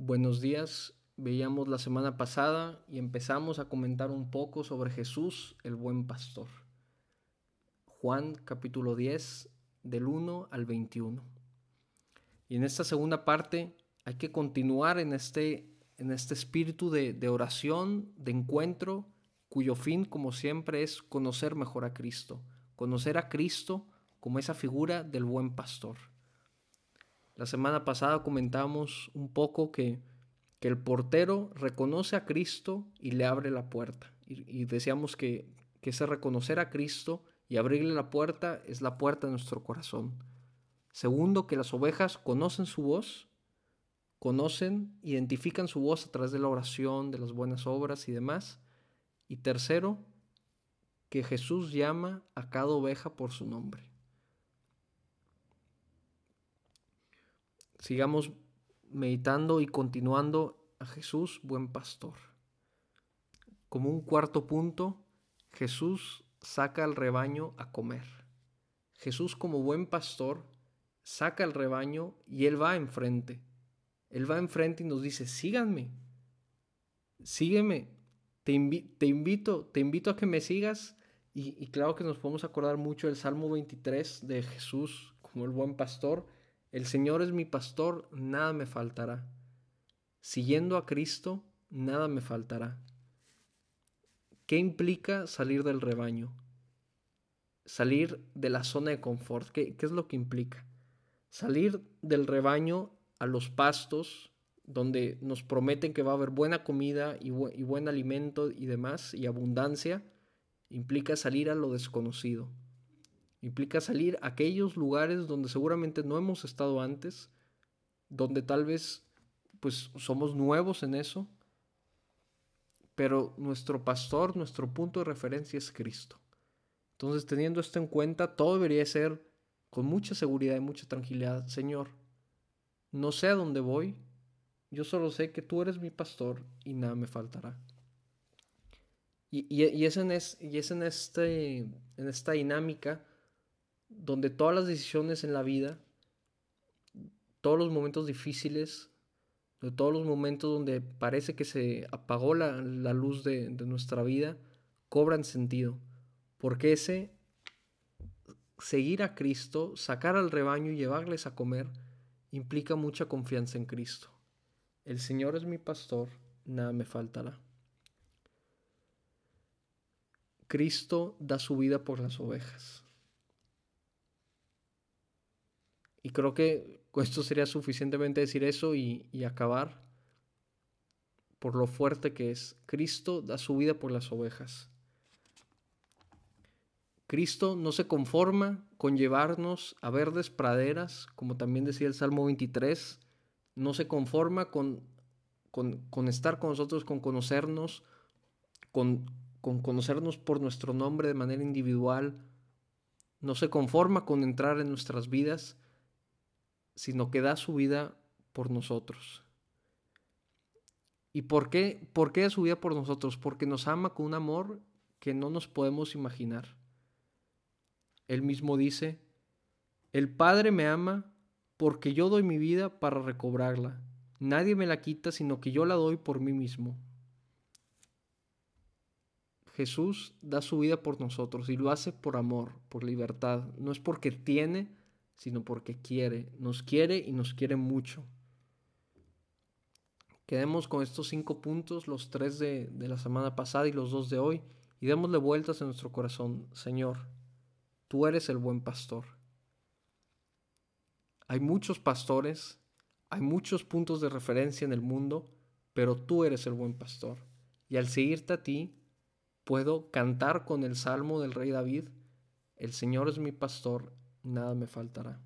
Buenos días. Veíamos la semana pasada y empezamos a comentar un poco sobre Jesús, el buen pastor. Juan capítulo 10, del 1 al 21. Y en esta segunda parte hay que continuar en este, en este espíritu de, de oración, de encuentro, cuyo fin, como siempre, es conocer mejor a Cristo. Conocer a Cristo como esa figura del buen pastor. La semana pasada comentamos un poco que, que el portero reconoce a Cristo y le abre la puerta. Y, decíamos que, que ese reconocer a Cristo y abrirle la puerta es la puerta de nuestro corazón. Segundo, que las ovejas conocen su voz, conocen, identifican su voz a través de la oración, de las buenas obras y demás. Y tercero, que Jesús llama a cada oveja por su nombre. Sigamos meditando y continuando a Jesús, buen pastor. Como un cuarto punto, Jesús saca al rebaño a comer. Jesús como buen pastor saca al rebaño y él va enfrente. Él va enfrente y nos dice, síganme, sígueme, te, te invito, te invito a que me sigas. Y, y claro que nos podemos acordar mucho del Salmo 23 de Jesús como el buen pastor el Señor es mi pastor, nada me faltará. Siguiendo a Cristo, nada me faltará. ¿Qué implica salir del rebaño? Salir de la zona de confort. ¿Qué, es lo que implica? Salir del rebaño a los pastos, donde nos prometen que va a haber buena comida y, buen alimento y demás, y abundancia, implica salir a lo desconocido Implica salir a aquellos lugares donde seguramente no hemos estado antes, donde tal vez pues somos nuevos en eso, pero nuestro pastor, nuestro punto de referencia es Cristo. Entonces, teniendo esto en cuenta, todo debería ser con mucha seguridad y mucha tranquilidad. Señor, no sé a dónde voy, yo solo sé que tú eres mi pastor y nada me faltará. Y, y, es, en y es en, este, en esta dinámica donde todas las decisiones en la vida, todos los momentos difíciles, de todos los momentos donde parece que se apagó la, luz de, de, nuestra vida, cobran sentido. Porque ese seguir a Cristo, sacar al rebaño y llevarles a comer, implica mucha confianza en Cristo. El Señor es mi pastor, nada me faltará. Cristo da su vida por las ovejas. Y creo que esto sería suficientemente decir eso y, acabar por lo fuerte que es. Cristo da su vida por las ovejas. Cristo no se conforma con llevarnos a verdes praderas, como también decía el Salmo 23, no se conforma con, con, estar con nosotros, con conocernos, con, con conocernos por nuestro nombre de manera individual, no se conforma con entrar en nuestras vidas, sino que da su vida por nosotros. ¿Y por qué? ¿Por qué da su vida por nosotros? Porque nos ama con un amor que no nos podemos imaginar. Él mismo dice, el Padre me ama porque yo doy mi vida para recobrarla. Nadie me la quita, sino que yo la doy por mí mismo. Jesús da su vida por nosotros y lo hace por amor, por libertad. No es porque tiene, sino porque quiere, nos quiere y nos quiere mucho. Quedemos con estos cinco puntos, los tres de, de, la semana pasada y los dos de hoy, y démosle vueltas en nuestro corazón. Señor, tú eres el buen pastor. Hay muchos pastores, hay muchos puntos de referencia en el mundo, pero tú eres el buen pastor. Y al seguirte a ti, puedo cantar con el salmo del rey David, el Señor es mi pastor, nada me faltará.